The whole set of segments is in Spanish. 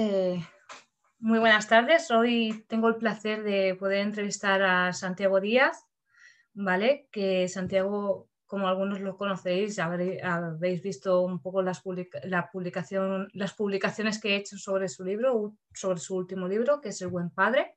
Eh, muy buenas tardes. Hoy tengo el placer de poder entrevistar a Santiago Díaz, ¿vale? Que Santiago, como algunos lo conocéis, habréis visto un poco las, la publicación, las publicaciones que he hecho sobre su libro, sobre su último libro, que es El Buen Padre,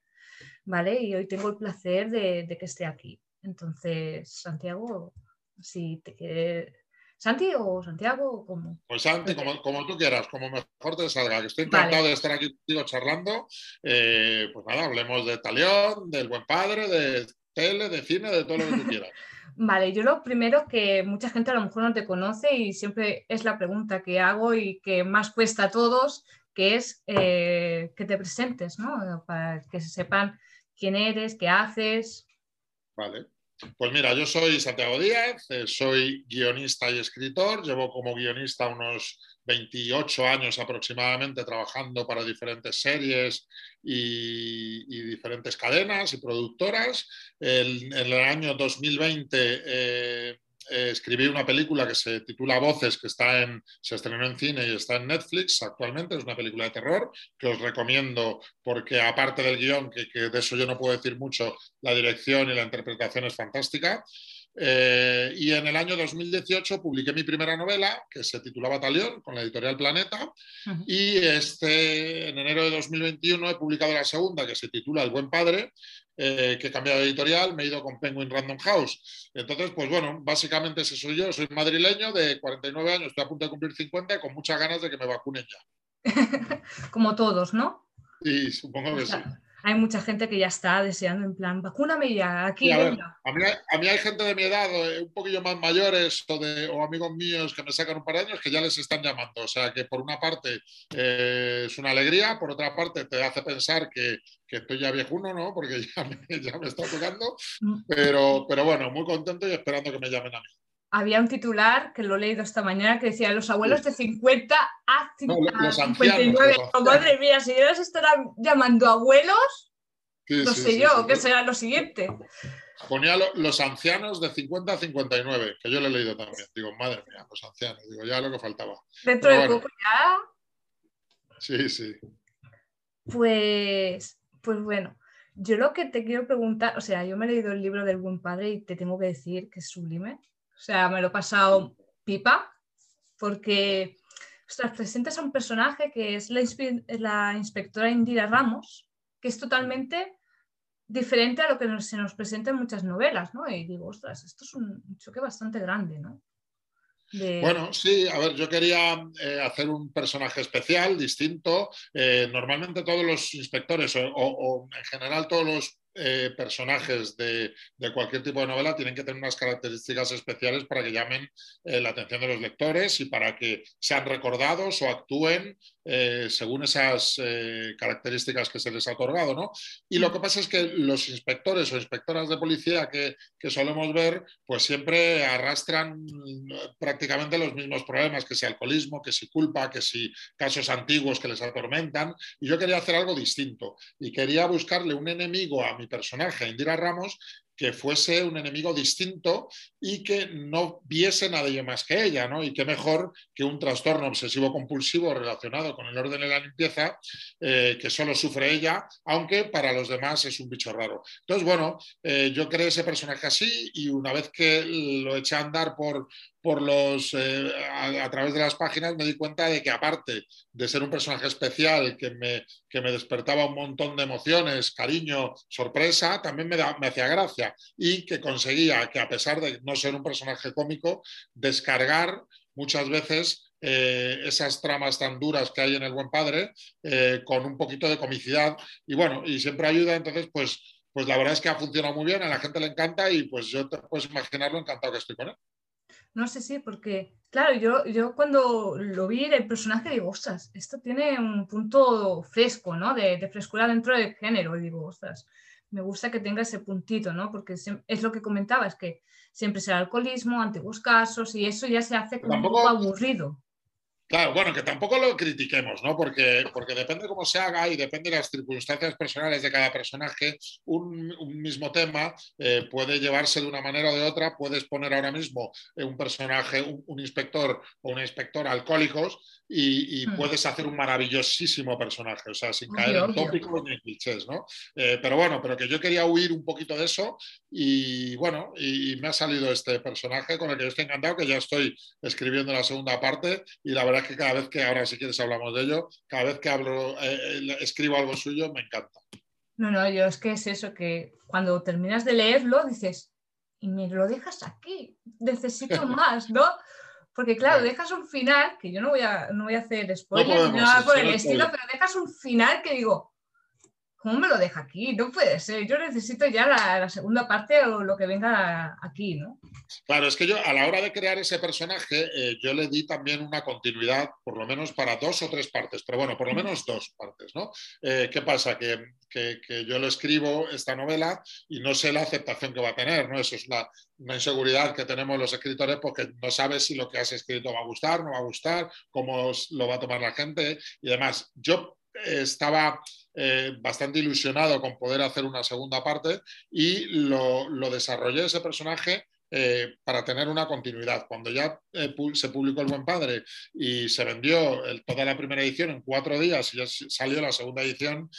¿vale? Y hoy tengo el placer de, de que esté aquí. Entonces, Santiago, si te quieres ¿Santi o Santiago? ¿cómo? Pues Santi, como, tú quieras, como mejor te salga. Que estoy encantado de estar aquí contigo charlando. Eh, pues nada, hablemos de Talión, del buen padre, de tele, de cine, de todo lo que tú quieras. Vale, yo lo primero que mucha gente a lo mejor no te conoce y siempre es la pregunta que hago y que más cuesta a todos, que es eh, que te presentes, ¿no? Para que se sepan quién eres, qué haces. Vale. Pues mira, yo soy Santiago Díaz, eh, soy guionista y escritor, llevo como guionista unos 28 años aproximadamente trabajando para diferentes series y, diferentes cadenas y productoras. en el año 2020 eh, escribí una película que se titula Voces, que está en, se estrenó en cine y está en Netflix actualmente. Es una película de terror que os recomiendo porque aparte del guion, que de eso yo no puedo decir mucho, la dirección y la interpretación es fantástica. Eh, y en el año 2018 publiqué mi primera novela, que se titulaba Talión, con la editorial Planeta. Y este, en enero de 2021 he publicado la segunda, que se titula El Buen Padre, eh, que he cambiado de editorial, me he ido con Penguin Random House. Entonces, pues bueno, básicamente ese soy yo. Soy madrileño de 49 años, estoy a punto de cumplir 50 y con muchas ganas de que me vacunen ya. Como todos, ¿no? Sí, supongo que sí hay mucha gente que ya está deseando en plan, vacúname ya, aquí. a, mí, hay gente de mi edad, eh, un poquillo más mayores o, de, amigos míos que me sacan un par de años que ya les están llamando. O sea que por una parte eh, es una alegría, por otra parte te hace pensar que, estoy ya viejuno, ¿no? Porque ya me, ya me está tocando. Mm. Pero, pero bueno, muy contento y esperando que me llamen a mí había un titular que lo he leído esta mañana que decía los abuelos de 50 a, 59. madre mía, si ellos estarán llamando abuelos, no sé yo, ¿qué será lo siguiente? Ponía los ancianos de 50 a 59, que yo lo he leído también. Digo, madre mía, los ancianos, digo, ya lo que faltaba. Dentro de poco ya. Sí, sí. Pues, pues bueno, yo lo que te quiero preguntar, o sea, yo me he leído el libro del buen padre y te tengo que decir que es sublime. O sea, me lo he pasado pipa porque ostras, presentas a un personaje que es la, inspectora Indira Ramos, que es totalmente diferente a lo que se nos presenta en muchas novelas, ¿no? Y digo, ostras, esto es un choque bastante grande, ¿no? Bueno, sí, a ver, yo quería eh, hacer un personaje especial, distinto. Eh, normalmente todos los inspectores o, en general todos los eh, personajes de, cualquier tipo de novela tienen que tener unas características especiales para que llamen la atención de los lectores y para que sean recordados o actúen eh, según esas eh, características que se les ha otorgado. ¿no? Y lo que pasa es que los inspectores o inspectoras de policía que, solemos ver, pues siempre arrastran prácticamente los mismos problemas, que si alcoholismo, que si culpa, que si casos antiguos que les atormentan. Y yo quería hacer algo distinto y quería buscarle un enemigo a mi personaje, Indira Ramos, que fuese un enemigo distinto y que no viese nadie más que ella, ¿no? Y qué mejor que un trastorno obsesivo-compulsivo relacionado con el orden de la limpieza, eh, que solo sufre ella, aunque para los demás es un bicho raro. Entonces, bueno, eh, yo creé ese personaje así y una vez que lo eché a andar por, por los, eh, a, través de las páginas me di cuenta de que aparte de ser un personaje especial que me, que me despertaba un montón de emociones, cariño, sorpresa, también me, me hacía gracia y que conseguía que a pesar de no ser un personaje cómico, descargar muchas veces eh, esas tramas tan duras que hay en El Buen Padre eh, con un poquito de comicidad y bueno, y siempre ayuda, entonces pues, pues la verdad es que ha funcionado muy bien, a la gente le encanta y pues yo te puedes imaginar lo encantado que estoy con él. No sé si, porque, claro, yo, yo cuando lo vi el personaje digo, ostras, esto tiene un punto fresco, ¿no? De, de, frescura dentro del género. Y digo, ostras, me gusta que tenga ese puntito, ¿no? Porque es lo que comentaba, es que siempre será alcoholismo, antiguos casos, y eso ya se hace como un poco aburrido. Claro, bueno, que tampoco lo critiquemos, ¿no? Porque, porque depende cómo se haga y depende de las circunstancias personales de cada personaje. Un, mismo tema eh, puede llevarse de una manera o de otra. Puedes poner ahora mismo eh, un personaje, un, inspector o una inspectora alcohólicos y, hmm. puedes hacer un maravillosísimo personaje, o sea, sin caer en tópicos ni en clichés, ¿no? Eh, pero bueno, pero que yo quería huir un poquito de eso y bueno, y, me ha salido este personaje con el que estoy encantado, que ya estoy escribiendo la segunda parte y la verdad que cada vez que, ahora si quieres hablamos de ello, cada vez que hablo, eh, eh, escribo algo suyo, me encanta. No, no, yo es que es eso, que cuando terminas de leerlo dices, y me lo dejas aquí, necesito más, ¿no? Porque claro, dejas un final, que yo no voy a, no voy a hacer spoilers, nada por el estilo, pero dejas un final que digo, ¿cómo me lo deja aquí? No puede ser, yo necesito ya la, segunda parte o lo que venga aquí, ¿no? Claro, es que yo a la hora de crear ese personaje, eh, yo le di también una continuidad, por lo menos para dos o tres partes, pero bueno, por lo menos dos partes, ¿no? Eh, ¿Qué pasa? Que, yo lo escribo, esta novela, y no sé la aceptación que va a tener, ¿no? Eso es la, una inseguridad que tenemos los escritores porque no sabes si lo que has escrito va a gustar, no va a gustar, cómo lo va a tomar la gente y demás. Yo estaba eh, bastante ilusionado con poder hacer una segunda parte y lo, desarrollé ese personaje eh, para tener una continuidad. Cuando ya eh, se publicó El Buen Padre y se vendió toda la primera edición en cuatro días y ya salió la segunda edición,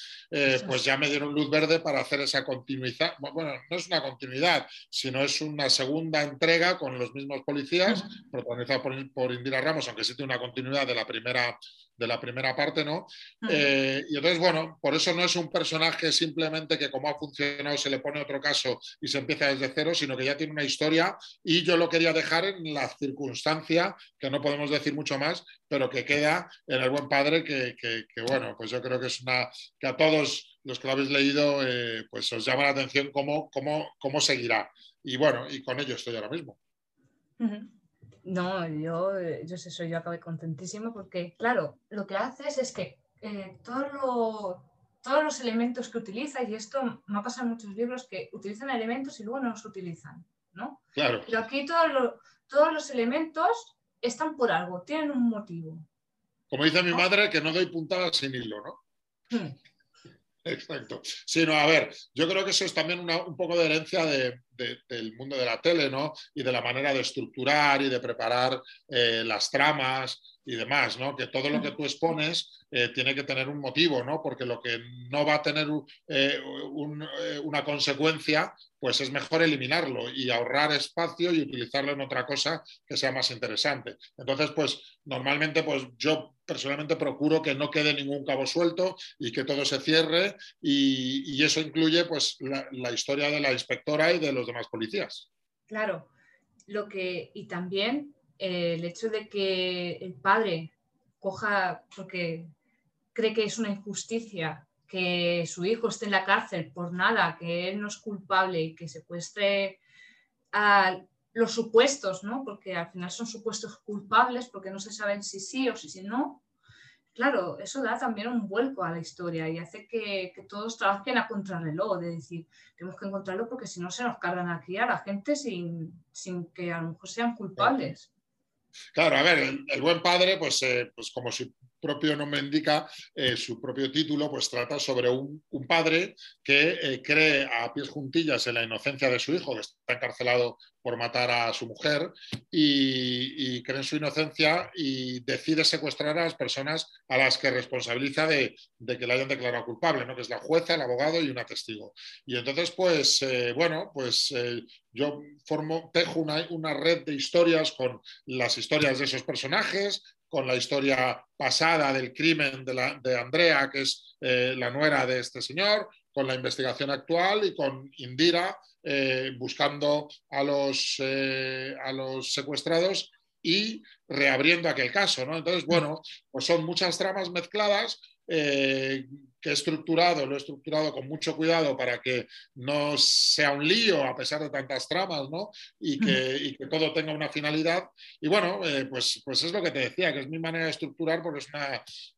pues ya me dieron luz verde para hacer esa continuidad. Bueno, no es una continuidad, sino es una segunda entrega con los mismos policías, protagonizada por, por Indira Ramos, aunque sí tiene una continuidad de la primera de la primera parte, ¿no? Eh, y entonces, bueno, por eso no es un personaje simplemente que como ha funcionado se le pone otro caso y se empieza desde cero, sino que ya tiene una historia y yo lo quería dejar en la circunstancia, que no podemos decir mucho más, pero que queda en el buen padre, que, bueno, pues yo creo que es una, que a todos los que lo habéis leído, eh, pues os llama la atención cómo, cómo, cómo seguirá. Y bueno, y con ello estoy ahora mismo. No, yo, eh, yo sé, soy yo acabé contentísimo porque, claro, lo que haces es que eh, todo todos los elementos que utiliza, y esto no pasa en muchos libros que utilizan elementos y luego no los utilizan, ¿no? Claro. Pero aquí todos todos los elementos están por algo, tienen un motivo. Como dice mi madre, que no doy puntadas sin hilo, ¿no? Exacto. Sí, no, a ver, yo creo que eso es también un poco de herencia del mundo de la tele, ¿no? Y de la manera de estructurar y de preparar eh, las tramas y demás, ¿no? Que todo lo que tú expones eh, tiene que tener un motivo, ¿no? Porque lo que no va a tener eh, una consecuencia, pues es mejor eliminarlo y ahorrar espacio y utilizarlo en otra cosa que sea más interesante. Entonces, pues normalmente, pues yo personalmente procuro que no quede ningún cabo suelto y que todo se cierre y, eso incluye, pues, la, historia de la inspectora y de los demás policías. Claro, lo que y también eh, el hecho de que el padre coja, porque cree que es una injusticia que su hijo esté en la cárcel por nada, que él no es culpable y que secuestre a los supuestos, ¿no? Porque al final son supuestos culpables porque no se saben si sí o si, si no. Claro, eso da también un vuelco a la historia y hace que, todos trabajen a contrarreloj, de decir, tenemos que encontrarlo porque si no se nos cargan aquí a la gente sin, sin que a lo mejor sean culpables. Claro, a ver, el, buen padre, pues, eh, pues como su propio nombre indica, eh, su propio título, pues trata sobre un, padre que eh, cree a pies juntillas en la inocencia de su hijo, que está encarcelado por matar a su mujer, y, cree en su inocencia y decide secuestrar a las personas a las que responsabiliza de, que le hayan declarado culpable, ¿no? que es la jueza, el abogado y una testigo. Y entonces, pues, bueno, pues yo formo, tejo una, una, red de historias con las historias de esos personajes, con la historia pasada del crimen de, Andrea, que es eh, la nuera de este señor, con la investigación actual y con Indira eh, buscando a los, eh, a los secuestrados y reabriendo aquel caso. ¿no? Entonces, bueno, pues son muchas tramas mezcladas que he estructurado, lo he estructurado con mucho cuidado para que no sea un lío a pesar de tantas tramas, ¿no? Y que, todo tenga una finalidad. Y bueno, eh, pues, pues es lo que te decía, que es mi manera de estructurar porque es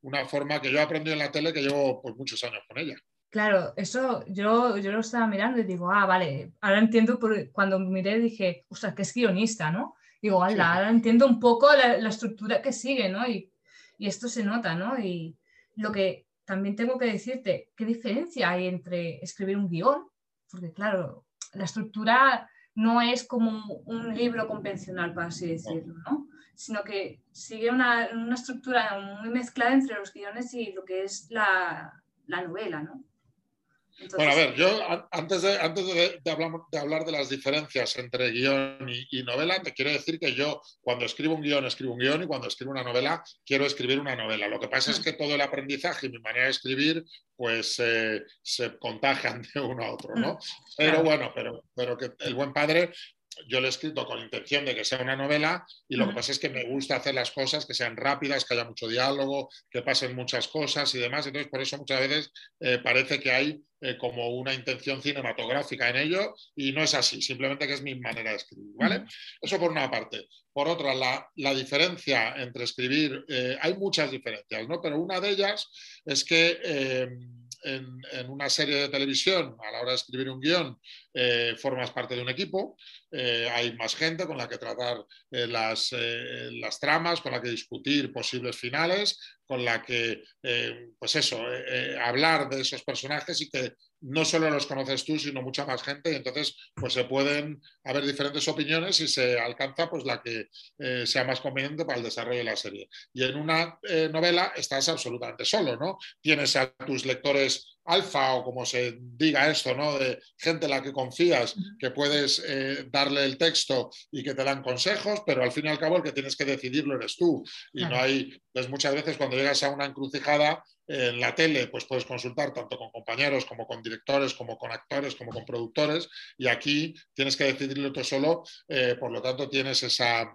una, forma que yo he aprendido en la tele que llevo pues, muchos años con ella. Claro, eso yo, yo lo estaba mirando y digo, ah, vale, ahora entiendo, por, cuando miré dije, ostras, que es guionista, ¿no? Digo, ahora entiendo un poco la, la, estructura que sigue, ¿no? Y Y esto se nota, ¿no? Y lo que también tengo que decirte, ¿qué diferencia hay entre escribir un guion? Porque claro, la estructura no es como un libro convencional, por así decirlo, ¿no? Sino que sigue una, estructura muy mezclada entre los guiones y lo que es la, la novela, ¿no? Bueno, a ver, yo antes, de, antes de, hablar, de, las diferencias entre guion y, novela, te quiero decir que yo cuando escribo un guion, escribo un guion y cuando escribo una novela, quiero escribir una novela. Lo que pasa es mm. que todo el aprendizaje y mi manera de escribir, pues se contagian de uno a otro, ¿no? Mm, pero bueno, pero, pero que el buen padre yo lo he escrito con intención de que sea una novela y lo que pasa es que me gusta hacer las cosas que sean rápidas, que haya mucho diálogo, que pasen muchas cosas y demás. Entonces, por eso muchas veces eh, parece que hay eh, como una intención cinematográfica en ello y no es así, simplemente que es mi manera de escribir. ¿vale? Eso por una parte. Por otra, la, diferencia entre escribir, eh, hay muchas diferencias, ¿no? pero una de ellas es que en, una serie de televisión, a la hora de escribir un guion, eh, formas parte de un equipo, eh, hay más gente con la que tratar eh, las, las, tramas, con la que discutir posibles finales, con la que, pues eso, hablar de esos personajes y que no solo los conoces tú, sino mucha más gente, y entonces pues se pueden haber diferentes opiniones y se alcanza pues la que sea más conveniente para el desarrollo de la serie. Y en una novela estás absolutamente solo, ¿no? Tienes a tus lectores alfa o como se diga esto, ¿no? De gente a la que confías, que puedes eh, darle el texto y que te dan consejos, pero al fin y al cabo el que tienes que decidirlo eres tú. Y no hay, pues muchas veces cuando llegas a una encrucijada en la tele, pues puedes consultar tanto con compañeros como con directores, como con actores, como con productores, y aquí tienes que decidirlo tú solo, eh, por lo tanto tienes esa,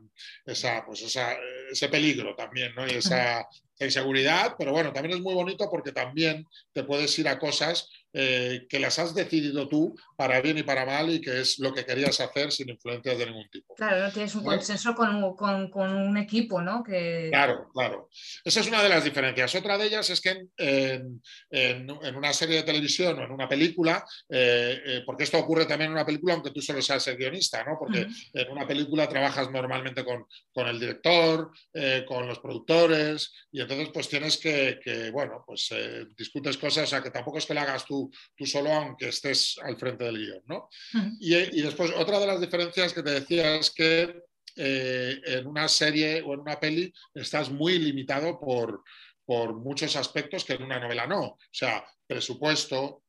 esa, pues esa, ese peligro también, ¿no? Y esa, inseguridad, pero bueno, también es muy bonito porque también te puedes ir a cosas eh, que las has decidido tú para bien y para mal y que es lo que querías hacer sin influencias de ningún tipo. Claro, no tienes un consenso con, con, con, un equipo, ¿no? Que... Claro, claro. Esa es una de las diferencias. Otra de ellas es que en, en, una serie de televisión o en una película, eh, eh, porque esto ocurre también en una película aunque tú solo seas el guionista, ¿no? Porque en una película trabajas normalmente con, con el director, con los productores y entonces pues tienes que, que bueno, pues discutes cosas, o sea, que tampoco es que lo hagas tú tú, solo, aunque estés al frente del guion. ¿no? y, después, otra de las diferencias que te decía es que eh, en una serie o en una peli estás muy limitado por, por muchos aspectos que en una novela no. O sea, presupuesto,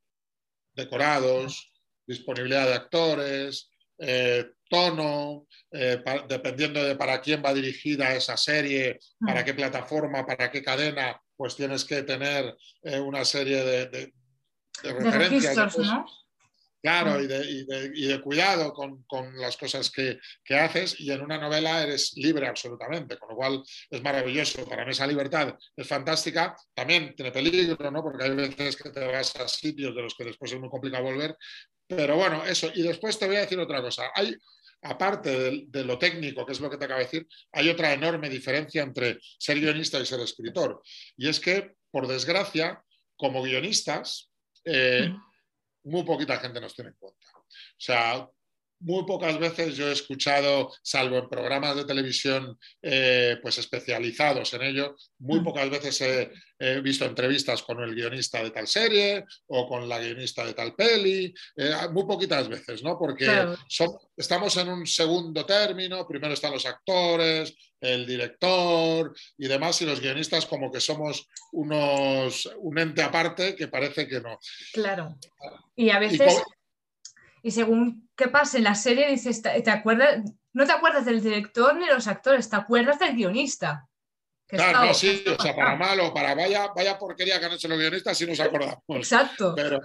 decorados, disponibilidad de actores, eh, tono, eh, dependiendo de para quién va dirigida esa serie, para qué plataforma, para qué cadena, pues tienes que tener una serie de, de referencias. Claro, mm. y de, cuidado con, las cosas que, haces y en una novela eres libre absolutamente, con lo cual es maravilloso. Para mí esa libertad es fantástica, también tiene peligro, ¿no? porque hay veces que te vas a sitios de los que después es muy complicado volver, pero bueno, eso. Y después te voy a decir otra cosa. Hay, aparte de, de, lo técnico, que es lo que te acabo de decir, hay otra enorme diferencia entre ser guionista y ser escritor. Y es que, por desgracia, como guionistas, eh, muy poquita gente nos tiene en cuenta. O sea, muy pocas veces yo he escuchado, salvo en programas de televisión eh, pues especializados en ello, muy pocas veces he, visto entrevistas con el guionista de tal serie o con la guionista de tal peli, eh, muy poquitas veces, ¿no? Porque estamos en un segundo término, primero están los actores, el director y demás, y los guionistas como que somos unos, un ente aparte que parece que no. Claro. Y a veces, y, según qué pase en la serie, dices, ¿te acuerdas? No te acuerdas del director ni de los actores, te acuerdas del guionista. Claro, no, sí, o sea, para mal o para vaya, vaya porquería que han hecho los guionistas, sí nos acordamos. Exacto. Pero,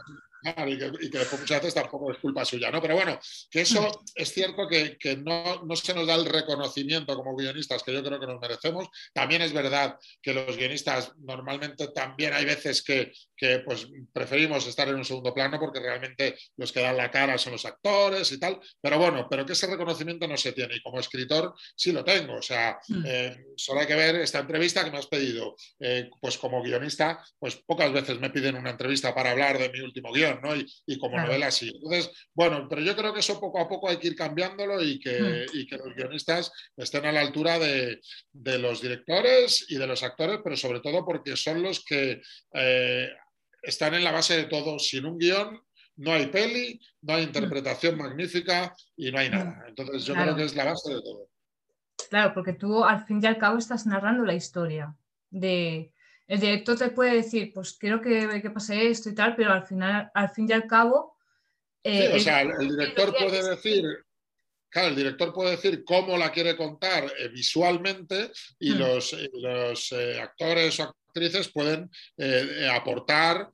y, que, después muchas veces tampoco es culpa suya, ¿no? Pero bueno, que eso mm. es cierto que, no, no, se nos da el reconocimiento como guionistas que yo creo que nos merecemos. También es verdad que los guionistas normalmente también hay veces que, que pues preferimos estar en un segundo plano porque realmente los que dan la cara son los actores y tal, pero bueno, pero que ese reconocimiento no se tiene y como escritor sí lo tengo, o sea, mm. eh, solo hay que ver esta entrevista que me has pedido, eh, pues como guionista, pues pocas veces me piden una entrevista para hablar de mi último guion, ¿no? Y, como novela sí. Entonces, bueno, pero yo creo que eso poco a poco hay que ir cambiándolo y que, hmm. que los guionistas estén a la altura de, los directores y de los actores, pero sobre todo porque son los que eh, están en la base de todo. Sin un guion no hay peli, no hay interpretación magnífica y no hay nada. Hmm. Entonces yo creo que es la base de todo. Claro, porque tú al fin y al cabo estás narrando la historia de, el director te puede decir, pues quiero que, que pase esto y tal, pero al final, al fin y al cabo. Eh, o sea, el, director puede decir, claro, el director puede decir cómo la quiere contar eh, visualmente y hmm. los, los eh, actores o actrices pueden aportar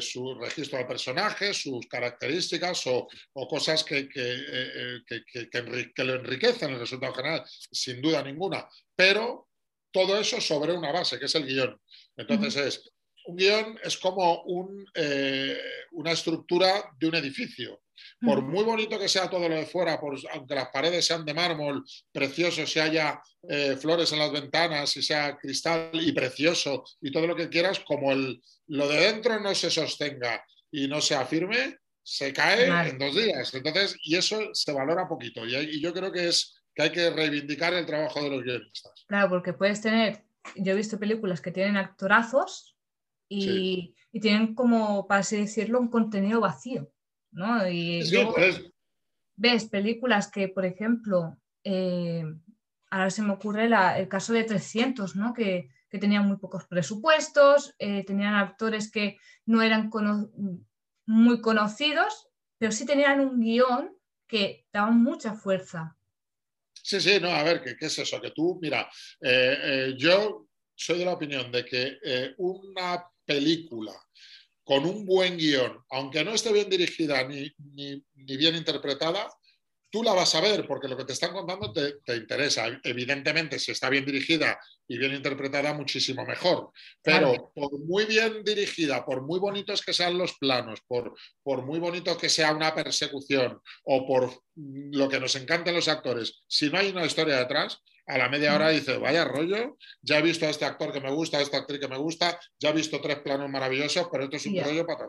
su registro de personaje, sus características o, cosas que, que, que, lo enriquecen el resultado general, sin duda ninguna. Pero todo eso sobre una base, que es el guion. Entonces es, un guion es como eh, una estructura de un edificio. Por muy bonito que sea todo lo de fuera, por, aunque las paredes sean de mármol, precioso, si haya eh, flores en las ventanas, y sea cristal y precioso y todo lo que quieras, como el, lo de dentro no se sostenga y no se afirme, se cae en dos días. Entonces, y eso se valora poquito. y yo creo que es que hay que reivindicar el trabajo de los guionistas. Claro, porque puedes tener, yo he visto películas que tienen actorazos y, tienen como, para así decirlo, un contenido vacío, ¿no? Y pues. ves películas que, por ejemplo, eh, ahora se me ocurre el caso de 300, ¿no? Que, tenían muy pocos presupuestos, eh, tenían actores que no eran muy conocidos, pero sí tenían un guion que daba mucha fuerza Sí, sí, no, a ver, ¿qué, es eso? Que tú, mira, eh, eh, yo soy de la opinión de que una película con un buen guion, aunque no esté bien dirigida ni, ni bien interpretada, tú la vas a ver porque lo que te están contando te, interesa. Evidentemente, si está bien dirigida y bien interpretada, muchísimo mejor. Pero por muy bien dirigida, por muy bonitos que sean los planos, por, por muy bonito que sea una persecución o por lo que nos encanten los actores, si no hay una historia detrás, a la media hora dice, vaya rollo, ya he visto a este actor que me gusta, a esta actriz que me gusta, ya he visto tres planos maravillosos, pero esto es un rollo para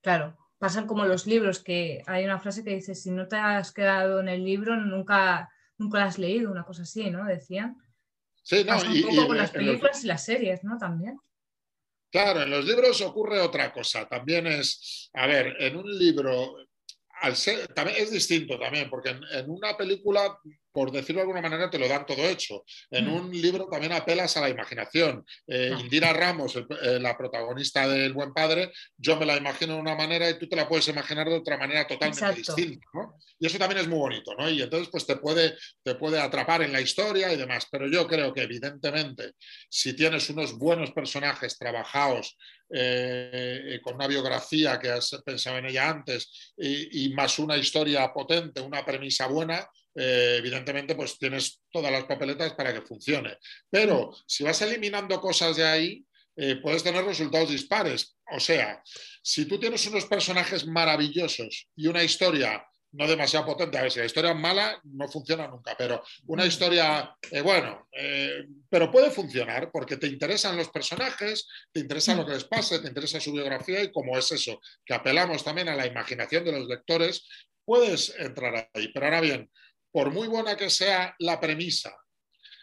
Claro, pasan como los libros, que hay una frase que dice, si no te has quedado en el libro, nunca, nunca lo has leído, una cosa así, ¿no? Decían. Sí, no, y, un poco con las películas y las series, ¿no? También. Claro, en los libros ocurre otra cosa. También es, a ver, en un libro, al ser, también es distinto también, porque en una película por decirlo de alguna manera, te lo dan todo hecho. En mm. un libro también apelas a la imaginación. Eh, Indira Ramos, eh, la protagonista del Buen Padre, yo me la imagino de una manera y tú te la puedes imaginar de otra manera totalmente distinta. Y eso también es muy bonito, ¿no? Y entonces, pues te puede, te puede atrapar en la historia y demás. Pero yo creo que, evidentemente, si tienes unos buenos personajes trabajados, eh, con una biografía que has pensado en ella antes y más una historia potente, una premisa buena, eh, evidentemente pues tienes todas las papeletas para que funcione. Pero si vas eliminando cosas de ahí, eh, puedes tener resultados dispares. O sea, si tú tienes unos personajes maravillosos y una historia no demasiado potente. A ver, si la historia es mala, no funciona nunca, pero una mm. historia, eh, bueno, pero puede funcionar porque te interesan los personajes, te interesa lo mm. que les pase, te interesa su biografía y como es eso, que apelamos también a la imaginación de los lectores, puedes entrar ahí. Pero ahora bien, por muy buena que sea la premisa,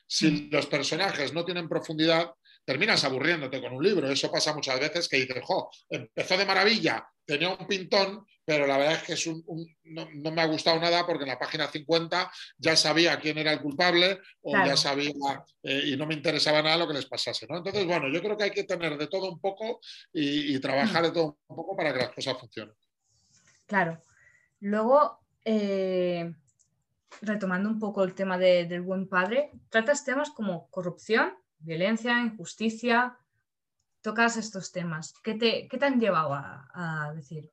si mm. los personajes no tienen profundidad, terminas aburriéndote con un libro. Eso pasa muchas veces que dices, jo, empezó de maravilla, tenía un pintón, pero la verdad es que es un, no, me ha gustado nada porque en la página 50 ya sabía quién era el culpable o ya sabía eh, y no me interesaba nada lo que les pasase. ¿no? Entonces, bueno, yo creo que hay que tener de todo un poco y, trabajar de todo un poco para que las cosas funcionen. Claro. Luego, eh, retomando un poco el tema del buen padre, tratas temas como corrupción, violencia, injusticia, tocas estos temas. ¿Qué te, qué te han llevado a decir?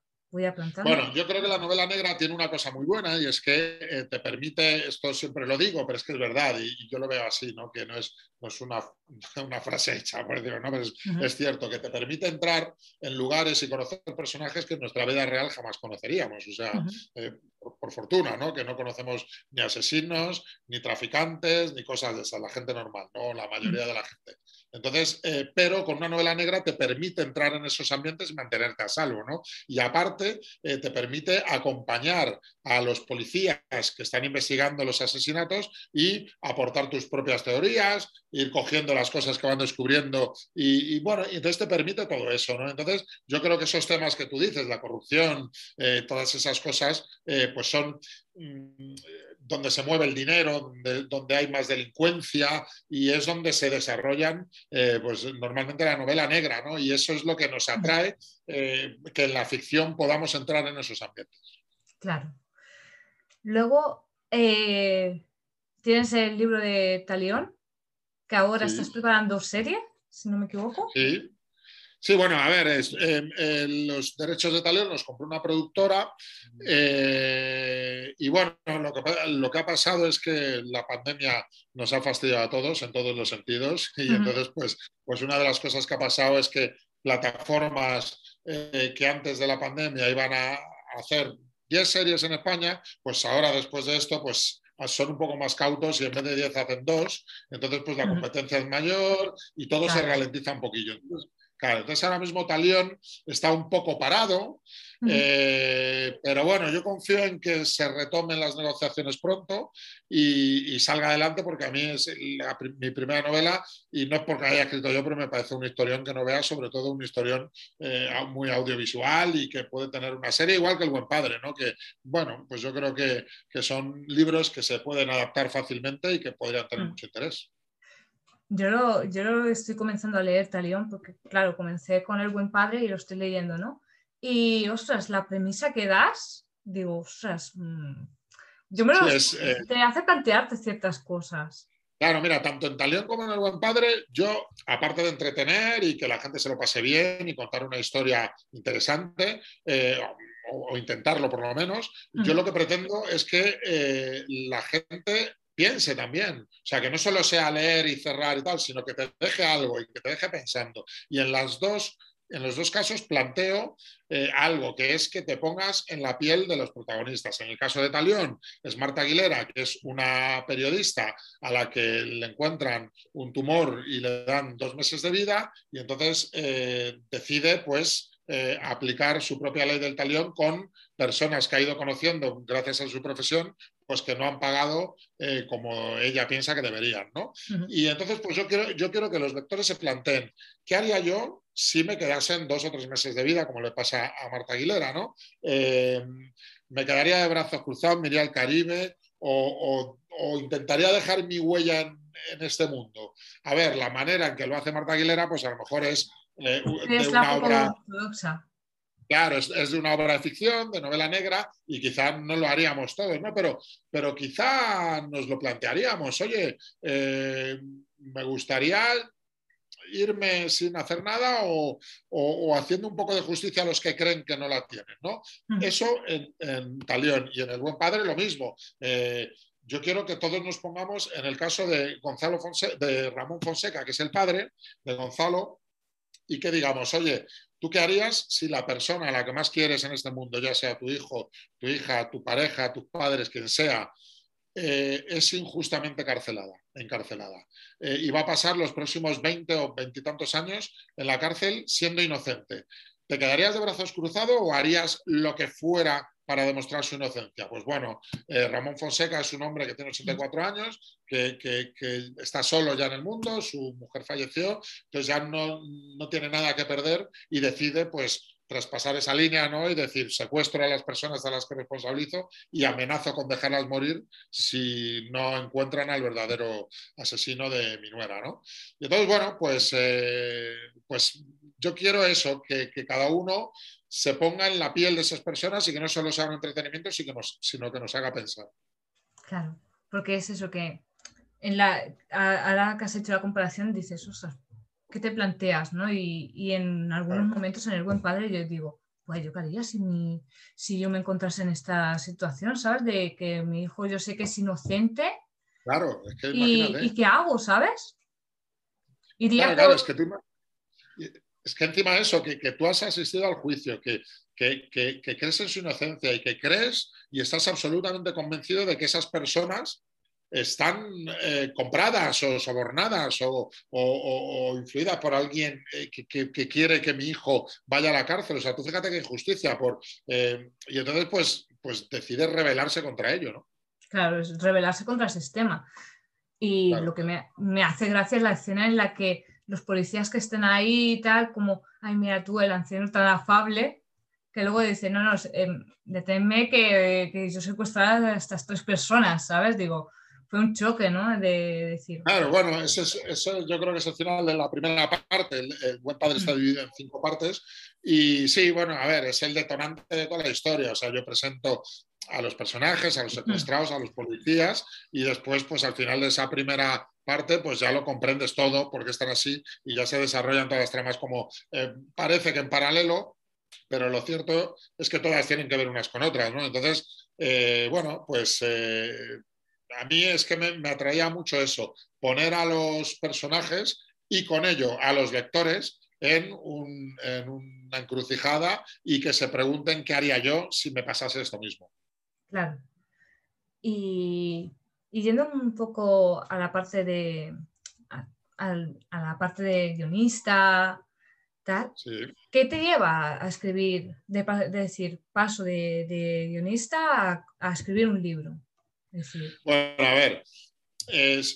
Bueno, yo creo que la novela negra tiene una cosa muy buena y es que eh, te permite, esto siempre lo digo, pero es que es verdad y, yo lo veo así, ¿no? que no es, es una, una, frase hecha, por decirlo, ¿no? Pero es, cierto, que te permite entrar en lugares y conocer personajes que en nuestra vida real jamás conoceríamos. O sea, eh, por, fortuna, ¿no? que no conocemos ni asesinos, ni traficantes, ni cosas de esas, la gente normal, ¿no? la mayoría de la gente. Entonces, eh, pero con una novela negra te permite entrar en esos ambientes y mantenerte a salvo, ¿no? Y aparte, eh, te permite acompañar a los policías que están investigando los asesinatos y aportar tus propias teorías, ir cogiendo las cosas que van descubriendo y, bueno, entonces te permite todo eso, ¿no? Entonces, yo creo que esos temas que tú dices, la corrupción, eh, todas esas cosas, pues son mm, donde se mueve el dinero, donde, hay más delincuencia y es donde se desarrollan eh, pues normalmente la novela negra, ¿no? Y eso es lo que nos atrae, eh, que en la ficción podamos entrar en esos ambientes. Claro. Luego, eh, tienes el libro de Talión, que ahora estás preparando serie, si no me equivoco. Sí. Sí, bueno, a ver, eh, los derechos de Talión los compró una productora eh, y bueno, lo que, ha pasado es que la pandemia nos ha fastidiado a todos en todos los sentidos y entonces pues, pues una de las cosas que ha pasado es que plataformas eh, que antes de la pandemia iban a hacer 10 series en España, pues ahora después de esto pues son un poco más cautos y en vez de 10 hacen 2, entonces pues la competencia es mayor y todo se ralentiza un poquillo. Claro, entonces ahora mismo Talión está un poco parado, eh, pero bueno, yo confío en que se retomen las negociaciones pronto y, salga adelante porque a mí es mi primera novela y no es porque haya escrito yo, pero me parece un historión que no vea, sobre todo un historión eh, muy audiovisual y que puede tener una serie igual que El Buen Padre, ¿no? Que bueno, pues yo creo que, que son libros que se pueden adaptar fácilmente y que podrían tener mucho interés. Yo lo, yo estoy comenzando a leer Talión porque, claro, comencé con El Buen Padre y lo estoy leyendo, ¿no? Y, ostras, la premisa que das, digo, ostras, mm, yo me lo... Eh, te hace plantearte ciertas cosas. Claro, mira, tanto en Talión como en El Buen Padre, yo, aparte de entretener y que la gente se lo pase bien y contar una historia interesante, eh, o, intentarlo por lo menos, yo lo que pretendo es que eh, la gente piense también. O sea, que no solo sea leer y cerrar y tal, sino que te deje algo y que te deje pensando. Y en las dos en los dos casos planteo eh, algo, que es que te pongas en la piel de los protagonistas. En el caso de Talión es Marta Aguilera, que es una periodista a la que le encuentran un tumor y le dan dos meses de vida y entonces eh, decide pues eh, aplicar su propia ley del talión con personas que ha ido conociendo gracias a su profesión, pues que no han pagado eh, como ella piensa que deberían, ¿no? Y entonces, pues yo quiero, yo quiero que los lectores se planteen, ¿qué haría yo si me quedasen dos o tres meses de vida, como le pasa a Marta Aguilera, ¿no? Eh, me quedaría de brazos cruzados, me iría al Caribe o, intentaría dejar mi huella en, este mundo. A ver, la manera en que lo hace Marta Aguilera, pues a lo mejor es eh, de una obra... Claro, es, de una obra de ficción, de novela negra, y quizá no lo haríamos todos, ¿no? Pero, pero quizá nos lo plantearíamos, oye, eh, me gustaría irme sin hacer nada o, haciendo un poco de justicia a los que creen que no la tienen, ¿no? Eso en, Talión y en El Buen Padre lo mismo. Eh, yo quiero que todos nos pongamos en el caso de Gonzalo de Ramón Fonseca, que es el padre de Gonzalo, y que digamos, oye, ¿tú qué harías si la persona a la que más quieres en este mundo, ya sea tu hijo, tu hija, tu pareja, tus padres, quien sea, eh, es injustamente carcelada, encarcelada? Eh, y va a pasar los próximos 20 o veintitantos años en la cárcel siendo inocente. ¿Te quedarías de brazos cruzados o harías lo que fuera para demostrar su inocencia? Pues bueno, eh, Ramón Fonseca es un hombre que tiene 84 años, que, está solo ya en el mundo, su mujer falleció, entonces ya no, no tiene nada que perder y decide pues traspasar esa línea ¿no? y decir secuestro a las personas a las que responsabilizo y amenazo con dejarlas morir si no encuentran al verdadero asesino de mi nuera. ¿no? Y entonces, bueno, pues, eh, pues yo quiero eso, que, que, cada uno se ponga en la piel de esas personas y que no solo sea un entretenimiento, sino que nos, haga pensar. Claro, porque es eso que en la, ahora que has hecho la comparación dices, sea, ¿qué te planteas? ¿no? Y, en algunos momentos en el buen padre yo digo, pues yo qué haría si, si yo me encontrase en esta situación, ¿sabes? De que mi hijo yo sé que es inocente. Claro, es que imagínate. ¿Y, qué hago, sabes? Iría claro, es que tú, es que encima de eso, que, tú has asistido al juicio, que, crees en su inocencia y que crees y estás absolutamente convencido de que esas personas están eh, compradas o sobornadas o, influidas por alguien eh, que, quiere que mi hijo vaya a la cárcel. O sea, tú fíjate qué injusticia. Por, eh, y entonces, pues, pues decide rebelarse contra ello, ¿no? Claro, es rebelarse contra el sistema. Y lo que me, me, hace gracia es la escena en la que los policías que estén ahí y tal, como, ay, mira tú, el anciano tan afable, que luego dice, no, no, eh, deténme que, que yo secuestrado a estas tres personas, ¿sabes? Digo, fue un choque, ¿no? De decir. Claro, bueno, eso, yo creo que es el final de la primera parte. El, buen padre está dividido en cinco partes. Y sí, bueno, a ver, es el detonante de toda la historia. O sea, yo presento a los personajes, a los secuestrados, a los policías, y después, pues al final de esa primera parte, pues ya lo comprendes todo, porque están así, y ya se desarrollan todas las tramas como eh, parece que en paralelo, pero lo cierto es que todas tienen que ver unas con otras, ¿no? Entonces, eh, bueno, pues eh, a mí es que me, atraía mucho eso, poner a los personajes y con ello a los lectores en, una encrucijada y que se pregunten qué haría yo si me pasase esto mismo. Claro. Y, yendo un poco a la parte de a, la parte de guionista, tal, ¿qué te lleva a escribir, de, decir, paso de, guionista a escribir un libro? Bueno, a ver,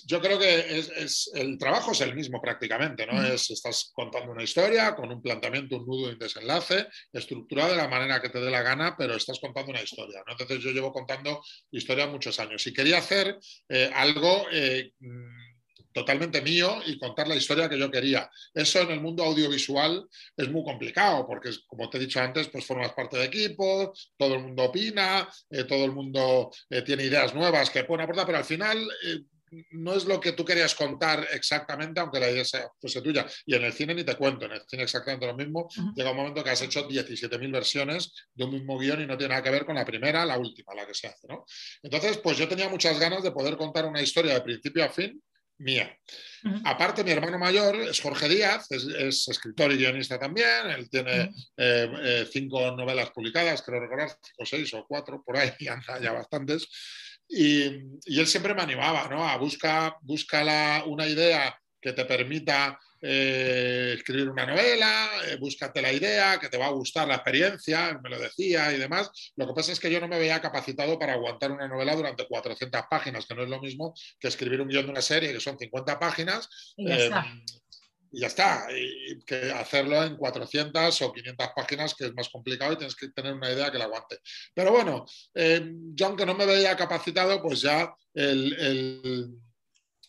yo creo que es, el trabajo es el mismo prácticamente, ¿no? es, estás contando una historia con un planteamiento, un nudo y un desenlace, estructurado de la manera que te dé la gana, pero estás contando una historia. ¿no? Entonces yo llevo contando historia muchos años y quería hacer eh, algo eh, totalmente mío y contar la historia que yo quería. Eso en el mundo audiovisual es muy complicado porque, como te he dicho antes, pues formas parte de equipo, todo el mundo opina, eh, todo el mundo eh, tiene ideas nuevas que pueden aportar, pero al final... Eh, no es lo que tú querías contar exactamente, aunque la idea fuese tuya. Y en el cine ni te cuento, en el cine exactamente lo mismo. Llega un momento que has hecho 17.000 versiones de un mismo guion y no tiene nada que ver con la primera, la última, la que se hace. ¿no? Entonces, pues yo tenía muchas ganas de poder contar una historia de principio a fin mía. Aparte, mi hermano mayor es Jorge Díaz, es, escritor y guionista también. Él tiene eh, eh, cinco novelas publicadas, creo recordar, cinco, seis o cuatro, por ahí, anda ya bastantes. Y, él siempre me animaba, ¿no? A buscar busca una idea que te permita eh, escribir una novela, eh, búscate la idea, que te va a gustar la experiencia, me lo decía y demás. Lo que pasa es que yo no me veía capacitado para aguantar una novela durante 400 páginas, que no es lo mismo que escribir un guion de una serie que son 50 páginas. Y ya está. Y ya está, y que hacerlo en 400 o 500 páginas, que es más complicado y tienes que tener una idea que la aguante. Pero bueno, em, yo aunque no me veía capacitado, pues ya el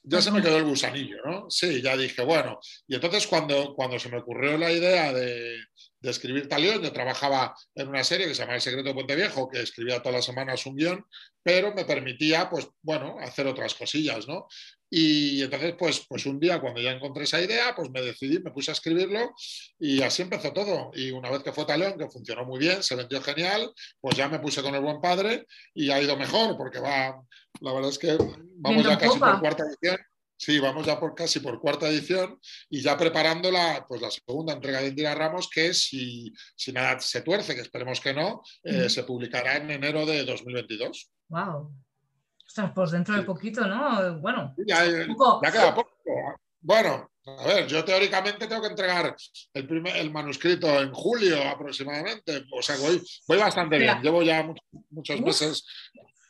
ya se me quedó el gusanillo, ¿no? Sí, ya dije, bueno. Y entonces cuando, cuando se me ocurrió la idea de, de escribir Talión, yo trabajaba en una serie que se llama El secreto de Puente Viejo, que escribía todas las semanas un guion, pero me permitía, pues, bueno, hacer otras cosillas, ¿no? Y entonces, pues, pues un día cuando ya encontré esa idea, pues me decidí, me puse a escribirlo y así empezó todo. Y una vez que fue Talión, que funcionó muy bien, se vendió genial, pues ya me puse con el buen padre y ha ido mejor, porque va, la verdad es que vamos ya casi por cuarta edición. Sí, vamos ya por casi por cuarta edición y ya preparando la, pues la segunda entrega de Indira Ramos, que si, si nada se tuerce, que esperemos que no, eh, se publicará en enero de 2022. ¡Wow! Ostras, pues dentro de poquito, ¿no? Bueno, ya, queda poco. Bueno, a ver, yo teóricamente tengo que entregar el, primer, el manuscrito en julio aproximadamente. O sea, voy, voy bastante bien. Llevo ya muchos meses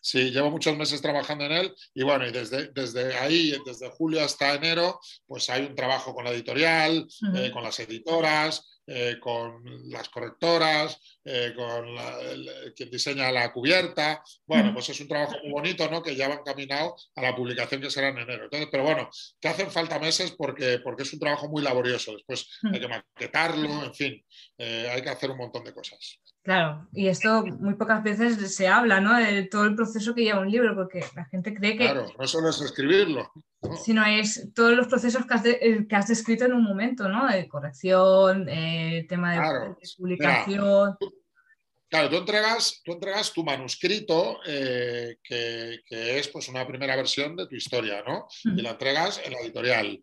Sí, llevo muchos meses trabajando en él y bueno, y desde, desde ahí, desde julio hasta enero, pues hay un trabajo con la editorial, eh, con las editoras, eh, con las correctoras, eh, con quien diseña la cubierta. Bueno, pues es un trabajo muy bonito, ¿no? Que ya va encaminado a la publicación que será en enero. Entonces, pero bueno, que hacen falta meses porque, porque es un trabajo muy laborioso. Después hay que maquetarlo, en fin, hay que hacer un montón de cosas. Claro, y esto muy pocas veces se habla, ¿no? De todo el proceso que lleva un libro, porque la gente cree que... Claro, no solo es escribirlo. Sino es todos los procesos que has, eh, que has, descrito en un momento, ¿no? De corrección, eh, tema de, publicación. claro, tú entregas, tú entregas tu manuscrito, eh, que, es pues una primera versión de tu historia, ¿no? Y la entregas en la editorial.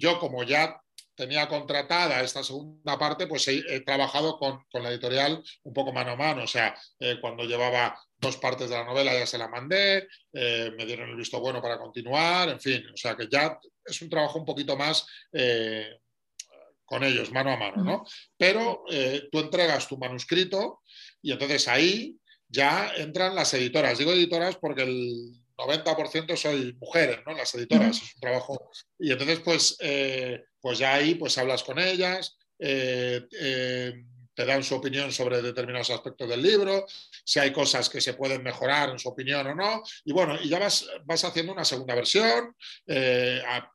yo, como ya tenía contratada esta segunda parte, pues he, trabajado con, la editorial un poco mano a mano. O sea, eh, cuando llevaba dos partes de la novela ya se la mandé, eh, me dieron el visto bueno para continuar, en fin. O sea, que ya es un trabajo un poquito más eh, con ellos, mano a mano, ¿no? Pero tú entregas tu manuscrito y entonces ahí ya entran las editoras. Digo editoras porque el 90% soy mujeres, ¿no? Las editoras, es un trabajo. Y entonces, pues, eh, pues ya ahí pues hablas con ellas, eh, eh, te dan su opinión sobre determinados aspectos del libro, si hay cosas que se pueden mejorar en su opinión o no. Y bueno, y ya vas, vas haciendo una segunda versión,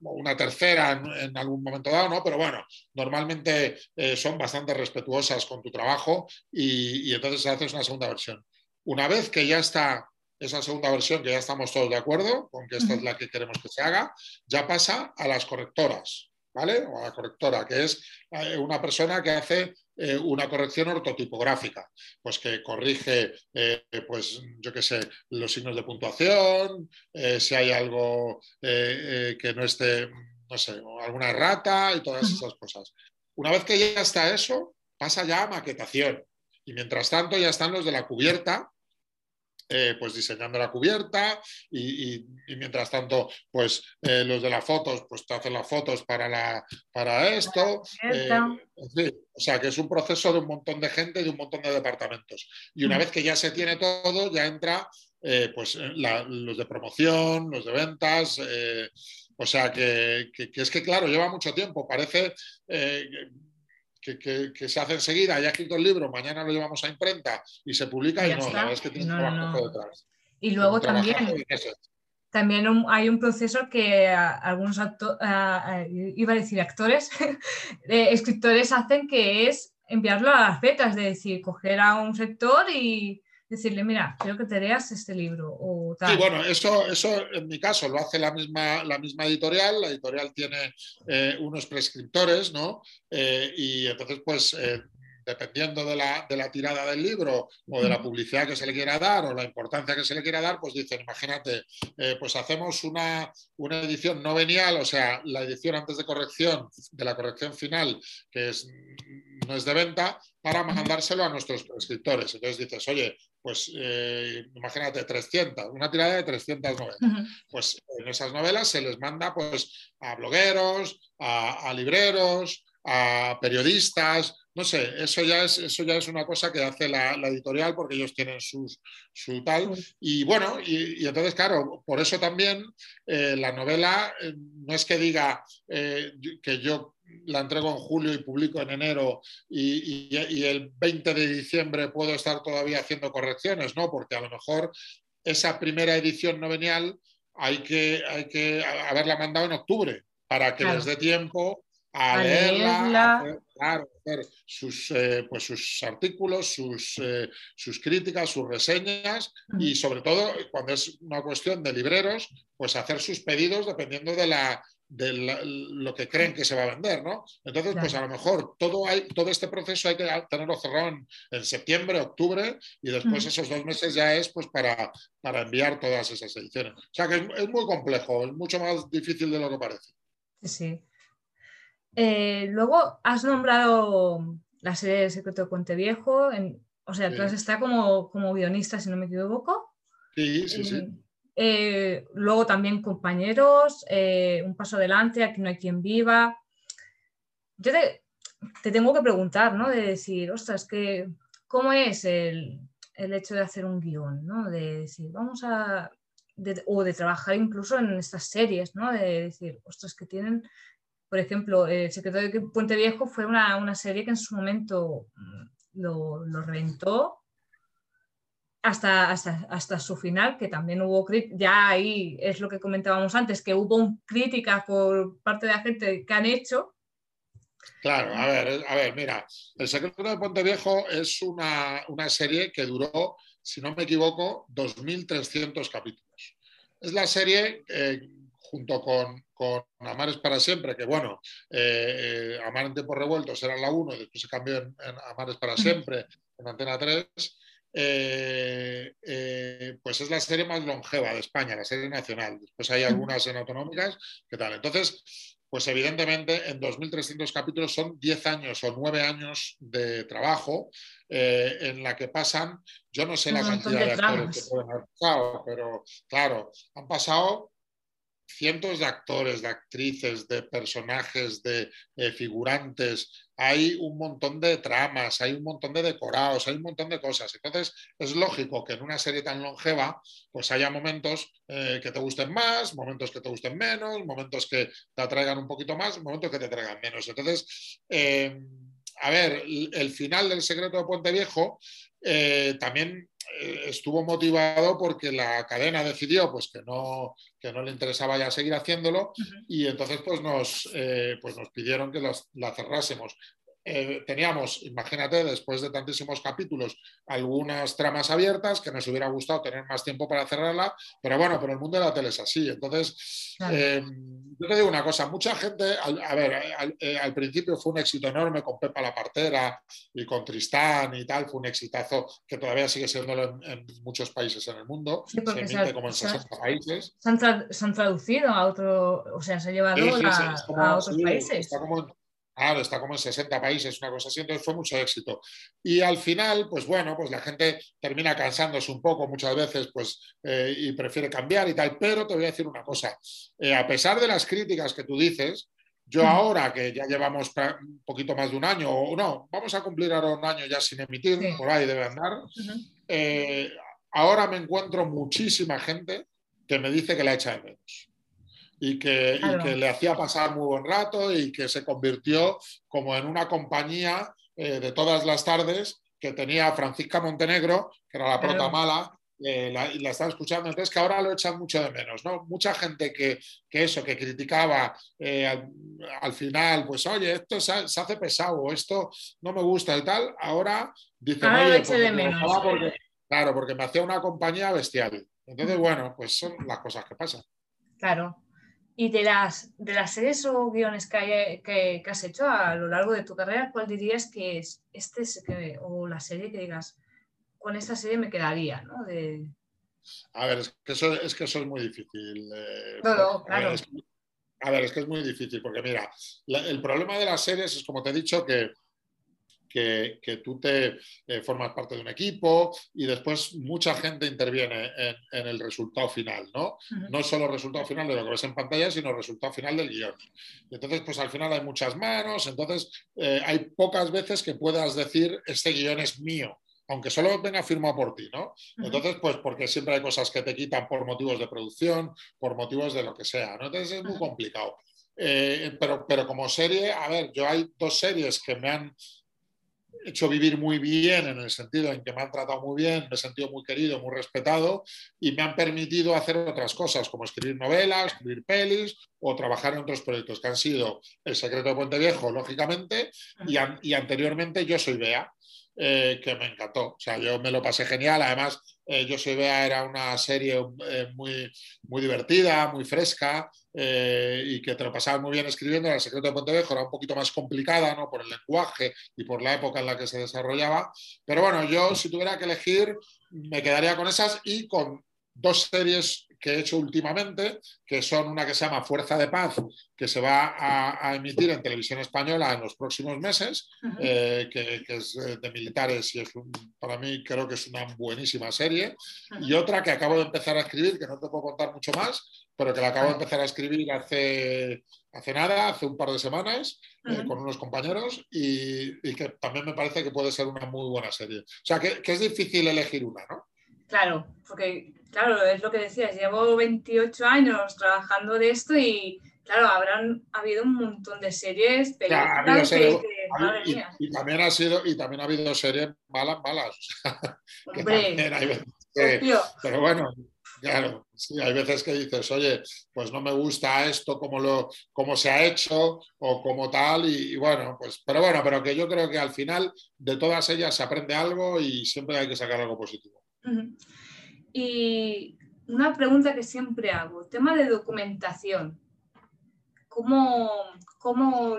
una tercera en, algún momento dado, ¿no? Pero bueno, normalmente son bastante respetuosas con tu trabajo y, y entonces haces una segunda versión. Una vez que ya está esa segunda versión, que ya estamos todos de acuerdo con que esta es la que queremos que se haga, ya pasa a las correctoras, ¿vale? O a la correctora, que es eh, una persona que hace eh, una corrección ortotipográfica, pues que corrige, eh, pues yo qué sé, los signos de puntuación, si hay algo que no esté, no sé, alguna errata y todas esas cosas. Una vez que ya está eso, pasa ya a maquetación. Y mientras tanto ya están los de la cubierta, eh, pues diseñando la cubierta y, mientras tanto, pues eh, los de las fotos, pues te hacen las fotos para, la, para esto. Eh, o sea, que es un proceso de un montón de gente, de un montón de departamentos. Y una vez que ya se tiene todo, ya entra pues los de promoción, los de ventas. o sea, que, que, es que, claro, lleva mucho tiempo. Parece que, se hace enseguida, ya escrito el libro, mañana lo llevamos a imprenta y se publica y, no, la verdad es que tiene un trabajo detrás. Y luego también, también hay un proceso que algunos actores, iba a decir actores, escritores hacen que es enviarlo a las betas, de decir, coger a un sector y decirle, mira, quiero que te leas este libro. O Sí, bueno, eso, eso en mi caso lo hace la misma, la misma editorial. La editorial tiene eh, unos prescriptores, ¿no? Eh, y entonces, pues, eh, dependiendo de la, de la, tirada del libro o de la publicidad que se le quiera dar o la importancia que se le quiera dar, pues dicen, imagínate, pues hacemos una, una, edición no venial, o sea, la edición antes de corrección, de la corrección final, que es, no es de venta, para mandárselo a nuestros prescriptores. Entonces dices, oye, pues eh, imagínate 300, una tirada de 300 novelas. Pues en esas novelas se les manda pues a blogueros, a, libreros, a periodistas, no sé, eso ya es, eso ya es una cosa que hace la, editorial porque ellos tienen sus, su tal. Y bueno, y, entonces, claro, por eso también eh, la novela eh, no es que diga que yo la entrego en julio y publico en enero y, el 20 de diciembre puedo estar todavía haciendo correcciones, ¿no? Porque a lo mejor esa primera edición novenial hay que, hay que haberla mandado en octubre para que les dé tiempo a, leerla, A hacer, sus, eh, pues sus artículos, sus, eh, sus críticas, sus reseñas y sobre todo cuando es una cuestión de libreros, pues hacer sus pedidos dependiendo de la, de lo que creen que se va a vender, ¿no? Entonces, pues a lo mejor todo, hay, todo este proceso hay que tenerlo cerrado en, septiembre, octubre, y después esos dos meses ya es pues para, para enviar todas esas ediciones. O sea que es, muy complejo, es mucho más difícil de lo que parece. Sí. Eh, luego has nombrado la serie de Secreto de Puente Viejo, o sea, tú has estado como, como guionista, si no me equivoco. Sí, sí, sí. Eh, luego también compañeros, eh, un paso adelante, aquí no hay quien viva. Yo te, tengo que preguntar, ¿no? De decir, ostras, que, ¿cómo es el, hecho de hacer un guion, ¿no? De decir, vamos a... o de trabajar incluso en estas series, ¿no? De decir, ostras, que tienen... Por ejemplo, El secreto de Puente Viejo fue una, serie que en su momento mm, lo, lo reventó hasta, hasta, su final, que también hubo ya ahí es lo que comentábamos antes, que hubo críticas por parte de la gente que han hecho. Claro, a ver, a ver, mira, El secreto de Ponte Viejo es una, serie que duró, si no me equivoco, 2.300 capítulos. Es la serie, eh, junto con, con, Amares para siempre, que bueno, eh, eh, Amar en tiempos revueltos era la 1 y después se cambió en, en Amares para siempre, en Antena 3 eh, eh, pues es la serie más longeva de España, la serie nacional. Después hay algunas en autonómicas, ¿qué tal? Entonces, pues evidentemente en 2.300 capítulos son 10 años o 9 años de trabajo eh, en la que pasan, yo no sé la cantidad de, actores que pueden haber pasado, pero claro, han pasado cientos de actores, de actrices, de personajes, de figurantes, hay un montón de tramas, hay un montón de decorados, hay un montón de cosas. Entonces, es lógico que en una serie tan longeva, pues haya momentos eh, que te gusten más, momentos que te gusten menos, momentos que te atraigan un poquito más, momentos que te atraigan menos. Entonces, eh, a ver, el final del secreto de Puente Viejo eh, también eh, estuvo motivado porque la cadena decidió pues, que, no, que no le interesaba ya seguir haciéndolo y entonces pues, nos, eh, pues nos pidieron que la cerrásemos. Eh, teníamos, imagínate, después de tantísimos capítulos, algunas tramas abiertas que nos hubiera gustado tener más tiempo para cerrarla, pero bueno, pero el mundo de la tele es así. Entonces, eh, yo te digo una cosa, mucha gente, a, ver, eh, al, principio fue un éxito enorme con Pepa la Partera y con Tristán y tal, fue un exitazo que todavía sigue siendo en, muchos países en el mundo, se emite como en 60 países. Se han, traducido a otro, o sea, se ha llevado a, otros países. Claro, está como en 60 países, una cosa así, entonces fue mucho éxito. Y al final, pues bueno, pues la gente termina cansándose un poco muchas veces, pues, eh, y prefiere cambiar y tal, pero te voy a decir una cosa, eh, a pesar de las críticas que tú dices, yo ahora que ya llevamos un poquito más de un año, o no, vamos a cumplir ahora un año ya sin emitir, por ahí debe andar, eh, ahora me encuentro muchísima gente que me dice que la echa de menos y que, le hacía pasar muy buen rato y que se convirtió como en una compañía eh, de todas las tardes que tenía Francisca Montenegro, que era la prota mala, eh, y la estaba escuchando, entonces que ahora lo echan mucho de menos, ¿no? Mucha gente que, eso, que criticaba eh, al, final, pues oye, esto se, hace pesado, esto no me gusta y tal, ahora dicen, oye, porque, claro, porque me hacía una compañía bestial. Entonces, bueno, pues son las cosas que pasan. Claro, y de las, de las series o guiones que, que, has hecho a lo largo de tu carrera, ¿cuál dirías que es este o la serie que digas, con esta serie me quedaría? ¿no? De... A ver, es que eso es, que eso es muy difícil. Eh, claro. a ver, es que es muy difícil, porque mira, el problema de las series es, como te he dicho, que que, tú te eh, formas parte de un equipo y después mucha gente interviene en, el resultado final, ¿no? No solo el resultado final de lo que ves en pantalla, sino el resultado final del guion. Y entonces, pues al final hay muchas manos, entonces eh, hay pocas veces que puedas decir, este guion es mío aunque solo venga firmado por ti, ¿no? Entonces, pues porque siempre hay cosas que te quitan por motivos de producción, por motivos de lo que sea, ¿no? Entonces es muy complicado. Eh, pero, pero como serie, a ver, yo hay dos series que me han hecho vivir muy bien en el sentido en que me han tratado muy bien, me he sentido muy querido, muy respetado y me han permitido hacer otras cosas como escribir novelas, escribir pelis o trabajar en otros proyectos que han sido El secreto de Puente Viejo, lógicamente, y, y anteriormente Yo soy Bea, eh, que me encantó. O sea, yo me lo pasé genial. Además, eh, Yo soy Bea era una serie eh, muy, muy divertida, muy fresca y que te lo pasabas muy bien escribiendo. El secreto de Pontevejo era un poquito más complicada ¿no? por el lenguaje y por la época en la que se desarrollaba. Pero bueno, yo si tuviera que elegir, me quedaría con esas y con dos series que he hecho últimamente, que son una que se llama Fuerza de Paz, que se va a, emitir en televisión española en los próximos meses, eh, que, es eh, de militares y es para mí creo que es una buenísima serie. Y otra que acabo de empezar a escribir, que no te puedo contar mucho más, pero que la acabo de empezar a escribir hace, hace nada, hace un par de semanas, eh, con unos compañeros, y, que también me parece que puede ser una muy buena serie. O sea, que, que es difícil elegir una, ¿no? Claro, porque, claro, es lo que decías, llevo 28 años trabajando de esto y, claro, habrán habido un montón de series, pero y, también ha sido, y también ha habido series malas, malas. pero bueno, claro, sí, hay veces que dices, oye, pues no me gusta esto como, lo, como se ha hecho o como tal, y, bueno, pues, pero bueno, pero que yo creo que al final de todas ellas se aprende algo y siempre hay que sacar algo positivo. Y una pregunta que siempre hago, tema de documentación. ¿Cómo, cómo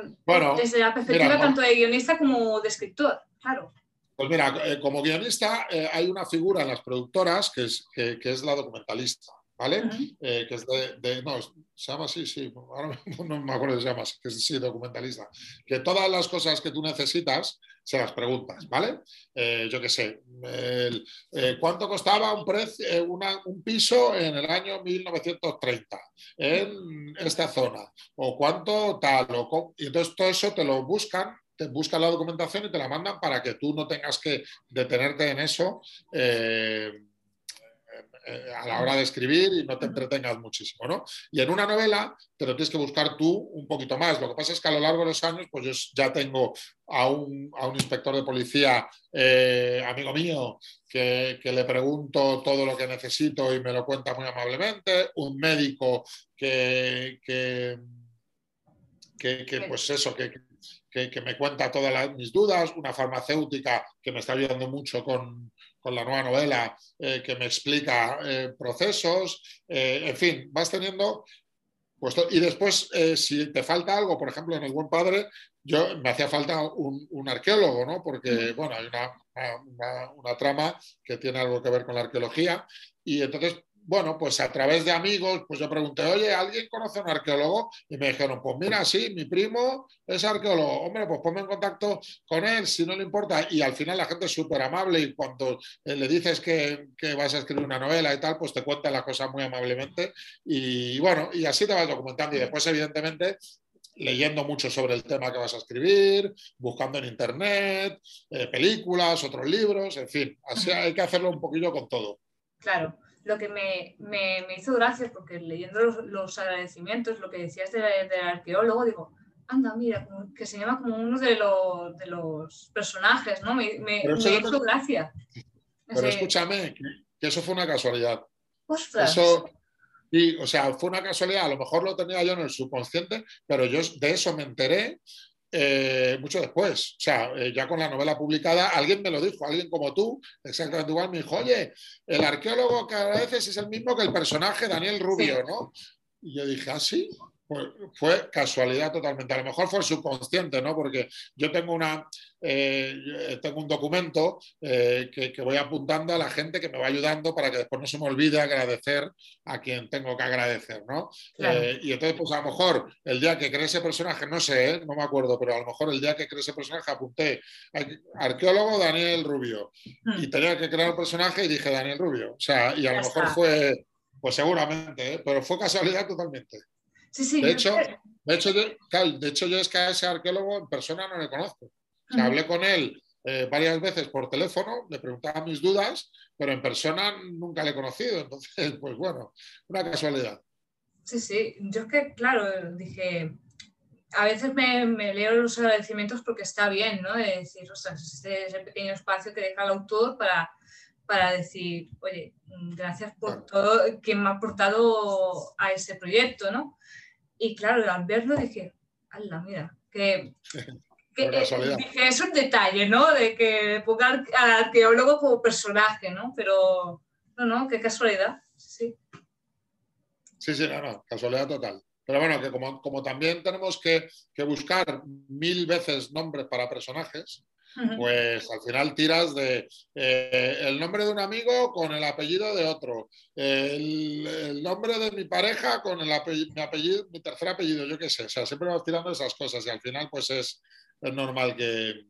desde la perspectiva tanto de guionista como de escritor? Claro. Pues mira, eh, como guionista eh, hay una figura en las productoras que es, que, es la documentalista. ¿vale? Eh, que es de, no, se llama así, sí, ahora no me acuerdo si se llama así, que es sí, documentalista, que todas las cosas que tú necesitas se las preguntas, ¿vale? Eh, yo qué sé, eh, ¿cuánto costaba un, precio, un piso en el año 1930 en esta zona? ¿O cuánto tal? O, y entonces todo eso te lo buscan te buscan la documentación y te la mandan para que tú no tengas que detenerte en eso eh, a la hora de escribir y no te entretengas muchísimo, ¿no? Y en una novela te lo tienes que buscar tú un poquito más. Lo que pasa es que a lo largo de los años, pues yo ya tengo a un, inspector de policía, eh, amigo mío, que, le pregunto todo lo que necesito y me lo cuenta muy amablemente, un médico que, que, pues eso, que, que, me cuenta todas mis dudas, una farmacéutica que me está ayudando mucho con, con la nueva novela eh, que me explica eh, procesos, eh, en fin, vas teniendo... Pues, y después, si te falta algo, por ejemplo, en El Buen Padre, yo me hacía falta un, arqueólogo, ¿no? Porque, bueno, hay una, una, trama que tiene algo que ver con la arqueología y entonces bueno, pues a través de amigos, pues yo pregunté, oye, ¿alguien conoce a un arqueólogo? Y me dijeron, pues mira, sí, mi primo es arqueólogo. Hombre, pues ponme en contacto con él si no le importa. Y al final la gente es súper amable y cuando eh, le dices que, vas a escribir una novela y tal, pues te cuenta las cosas muy amablemente. Y bueno, y así te vas documentando. Y después, evidentemente, leyendo mucho sobre el tema que vas a escribir, buscando en internet, eh, películas, otros libros, en fin, así hay que hacerlo un poquillo con todo. Claro lo que me, me, me hizo gracia, porque leyendo los, los, agradecimientos, lo que decías del arqueólogo, digo, anda, mira, que se llama como uno de los, de los personajes, ¿no? Me, me, hizo gracia. Pero escúchame, que, eso fue una casualidad. Ostras. Eso, y, o sea, fue una casualidad, a lo mejor lo tenía yo en el subconsciente, pero yo de eso me enteré eh, mucho después. O sea, eh, ya con la novela publicada, alguien me lo dijo, alguien como tú, exactamente igual, me dijo, oye, el arqueólogo que a veces es el mismo que el personaje Daniel Rubio, ¿no? Y yo dije, ah, sí, fue casualidad totalmente. A lo mejor fue subconsciente, ¿no? Porque yo tengo una eh, tengo un documento eh, que, voy apuntando a la gente que me va ayudando para que después no se me olvide agradecer a quien tengo que agradecer, ¿no? Eh, y entonces, pues a lo mejor el día que creé ese personaje, no sé, no me acuerdo, pero a lo mejor el día que creé ese personaje apunté arqueólogo Daniel Rubio hmm. y tenía que crear un personaje y dije Daniel Rubio. O sea, y a lo mejor fue, pues seguramente, pero fue casualidad totalmente. De hecho, de hecho, yo, de hecho, yo es que a ese arqueólogo en persona no le conozco. hablé con él eh, varias veces por teléfono, le preguntaba mis dudas, pero en persona nunca le he conocido. Entonces, pues bueno, una casualidad. Sí, sí. Yo es que, claro, dije, a veces me, leo los agradecimientos porque está bien, ¿no? De decir, o sea, ese pequeño espacio que deja el autor para, para decir, oye, gracias por todo quien me ha aportado a ese proyecto, ¿no? Y claro, al verlo dije, ¡hala, mira! Que, eh, dije, es un detalle, ¿no? De que ponga al arqueólogo como personaje, ¿no? Pero, no, no, qué casualidad, sí. Sí, sí, no, no, casualidad total. Pero bueno, que como, como también tenemos que, que, buscar mil veces nombres para personajes, pues al final tiras de eh, el nombre de un amigo con el apellido de otro, el, nombre de mi pareja con el apellido, mi, apellido, mi tercer apellido, yo qué sé, o sea, siempre vas tirando esas cosas y al final pues es, normal que,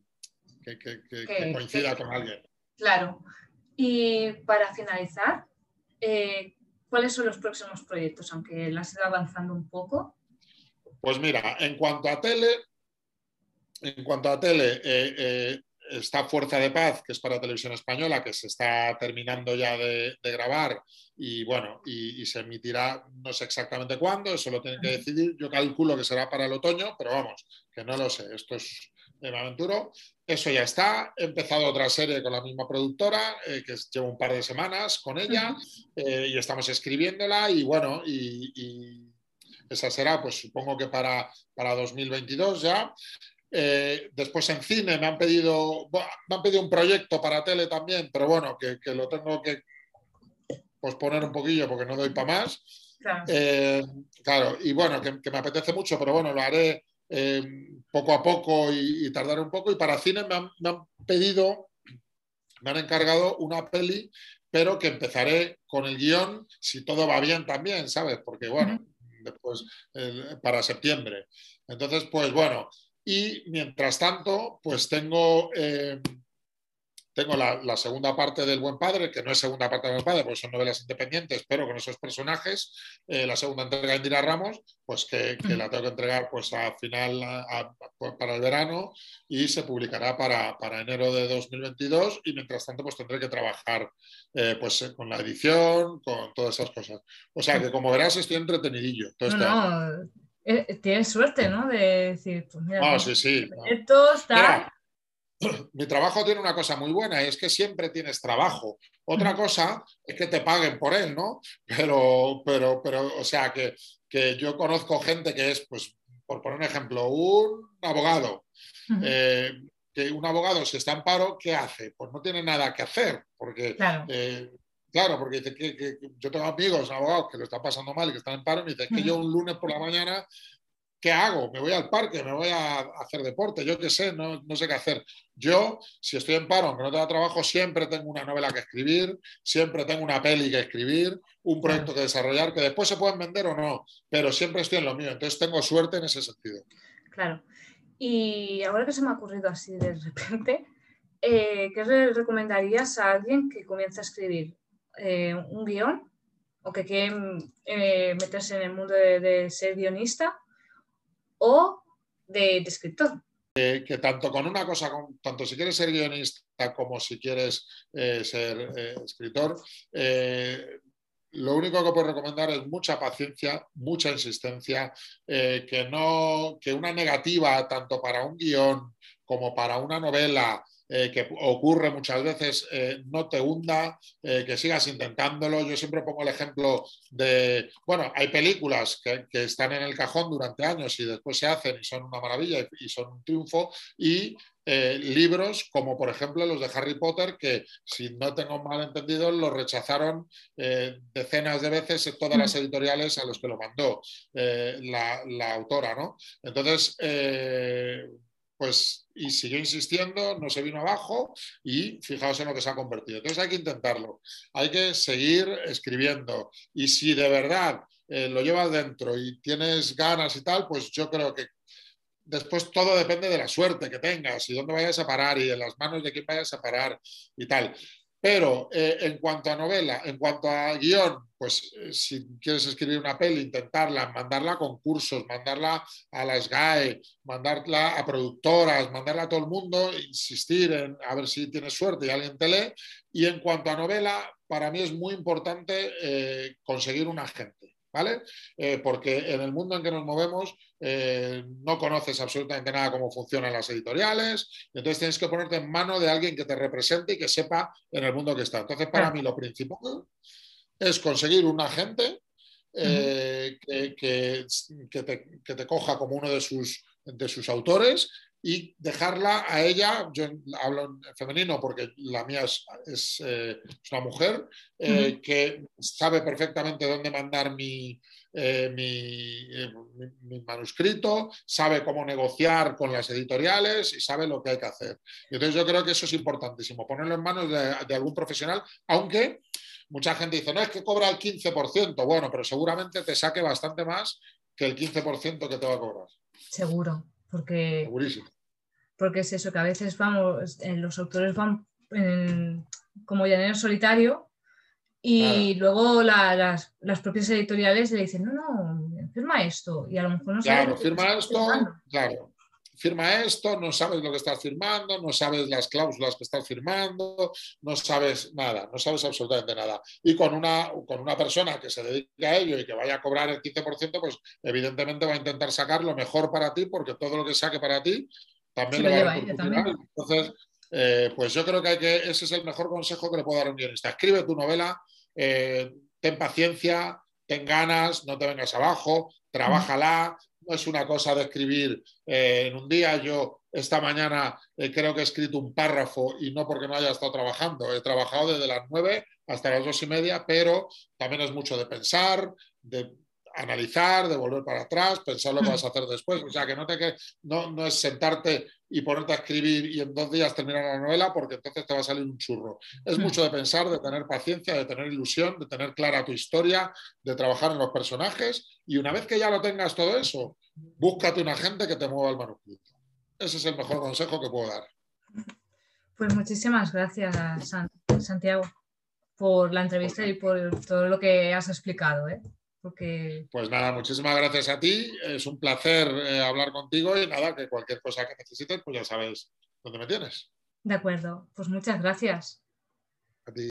coincida con alguien. Claro. Y para finalizar, eh, ¿cuáles son los próximos proyectos, aunque las ido avanzando un poco? Pues mira, en cuanto a tele, en cuanto a tele, eh, eh, está Fuerza de Paz, que es para televisión española, que se está terminando ya de, grabar y bueno, y, se emitirá no sé exactamente cuándo, eso lo tienen que decidir. Yo calculo que será para el otoño, pero vamos, que no lo sé, esto es de aventuro. Eso ya está. He empezado otra serie con la misma productora, eh, que llevo un par de semanas con ella y estamos escribiéndola y bueno, y, esa será, pues supongo que para, para 2022 ya. Eh, después en cine me han pedido, me han pedido un proyecto para tele también, pero bueno, que, lo tengo que posponer un poquillo porque no doy para más. Claro. Eh, y bueno, que, me apetece mucho, pero bueno, lo haré eh, poco a poco y, tardaré un poco. Y para cine me han, pedido, me han encargado una peli pero que empezaré con el guion si todo va bien también, ¿sabes? Porque bueno, después para septiembre. Entonces, pues bueno, y mientras tanto, pues tengo... Eh, tengo la, segunda parte del Buen Padre, que no es segunda parte del Buen Padre, porque son novelas independientes, pero con esos personajes. Eh, la segunda entrega de Indira Ramos, pues que, la tengo que entregar pues a final pues, para el verano y se publicará para, enero de 2022 y mientras tanto pues tendré que trabajar eh, pues con la edición, con todas esas cosas. O sea que como verás estoy entretenidillo. Todo no, eh, tienes suerte, ¿no? De decir, pues mira, no, sí, sí, esto está mi trabajo tiene una cosa muy buena y es que siempre tienes trabajo. Otra cosa es que te paguen por él, ¿no? Pero, pero, pero o sea, que, que yo conozco gente que es, pues, por poner un ejemplo, un abogado. Eh, que un abogado si está en paro, ¿qué hace? Pues no tiene nada que hacer, porque claro. Eh, claro porque dice que, yo tengo amigos abogados que lo están pasando mal y que están en paro, y me dice que yo un lunes por la mañana ¿qué hago? ¿Me voy al parque? ¿Me voy a hacer deporte? Yo qué sé, no, sé qué hacer. Yo, si estoy en paro, aunque no tenga trabajo, siempre tengo una novela que escribir, siempre tengo una peli que escribir, un proyecto que desarrollar, que después se pueden vender o no, pero siempre estoy en lo mío. Entonces tengo suerte en ese sentido. Claro. Y ahora que se me ha ocurrido así de repente, eh, ¿qué le recomendarías a alguien que comienza a escribir eh, un guion o que quiere eh, meterse en el mundo de ser guionista? o de, escritor. que tanto con una cosa, tanto si quieres ser guionista como si quieres eh, ser escritor, lo único que puedo recomendar es mucha paciencia, mucha insistencia, que, no, que una negativa tanto para un guion como para una novela eh, que ocurre muchas veces, eh, no te hunda, eh, que sigas intentándolo. Yo siempre pongo el ejemplo de, bueno, hay películas que, están en el cajón durante años y después se hacen y son una maravilla y, son un triunfo, y libros como por ejemplo los de Harry Potter, que si no tengo mal entendido, los rechazaron decenas de veces en todas las mm. editoriales a los que lo mandó la, la, autora, ¿no? Entonces, pues y siguió insistiendo, no se vino abajo y fijaos en lo que se ha convertido. Entonces hay que intentarlo, hay que seguir escribiendo y si de verdad eh, lo llevas dentro y tienes ganas y tal, pues yo creo que después todo depende de la suerte que tengas y dónde vayas a parar y de las manos de quién vayas a parar y tal. Pero eh, en cuanto a novela, en cuanto a guion, pues eh, si quieres escribir una peli, intentarla, mandarla a concursos, mandarla a las GAE, mandarla a productoras, mandarla a todo el mundo, insistir en a ver si tienes suerte y alguien te lee. Y en cuanto a novela, para mí es muy importante eh, conseguir un agente. ¿Vale? Eh, porque en el mundo en que nos movemos eh, no conoces absolutamente nada cómo funcionan las editoriales, entonces tienes que ponerte en mano de alguien que te represente y que sepa en el mundo que está. Entonces, para mí lo principal es conseguir un agente eh, que, te, coja como uno de sus, de sus autores y dejarla a ella, yo hablo en femenino porque la mía es, eh, una mujer, eh, que sabe perfectamente dónde mandar mi, eh, mi, manuscrito, sabe cómo negociar con las editoriales y sabe lo que hay que hacer. Y entonces yo creo que eso es importantísimo, ponerlo en manos de, de algún profesional, aunque mucha gente dice, no, es que cobra el 15%, bueno, pero seguramente te saque bastante más que el 15% que te va a cobrar. Seguro porque, porque es eso, que a veces vamos, eh, los autores van como llanero solitario y luego las, propias editoriales le dicen, no, no, firma esto. Y a lo mejor no Claro, firma esto, claro firma esto, no sabes lo que estás firmando, no sabes las cláusulas que estás firmando, no sabes nada, no sabes absolutamente nada. Y con una, con una persona que se dedique a ello y que vaya a cobrar el 15%, pues evidentemente va a intentar sacar lo mejor para ti, porque todo lo que saque para ti también le va a Entonces, eh, pues yo creo que, hay que ese es el mejor consejo que le puedo dar a un guionista. Escribe tu novela, eh, ten paciencia, ten ganas, no te vengas abajo, trabájala, es una cosa de escribir eh, en un día. Yo esta mañana eh, creo que he escrito un párrafo y no porque no haya estado trabajando. He trabajado desde las nueve hasta las dos y media, pero también es mucho de pensar, de analizar, de volver para atrás, pensar lo que vas a hacer después. O sea, que no, te, no, no es sentarte y ponerte a escribir y en dos días terminar la novela porque entonces te va a salir un churro. Es mm. mucho de pensar, de tener paciencia, de tener ilusión, de tener clara tu historia, de trabajar en los personajes y una vez que ya lo tengas todo eso, búscate una gente que te mueva el manuscrito. Ese es el mejor consejo que puedo dar. Pues muchísimas gracias, Santiago, por la entrevista y por todo lo que has explicado. ¿eh? Pues nada, muchísimas gracias a ti. Es un placer eh, hablar contigo y nada, que cualquier cosa que necesites, pues ya sabes dónde me tienes. De acuerdo, pues muchas gracias.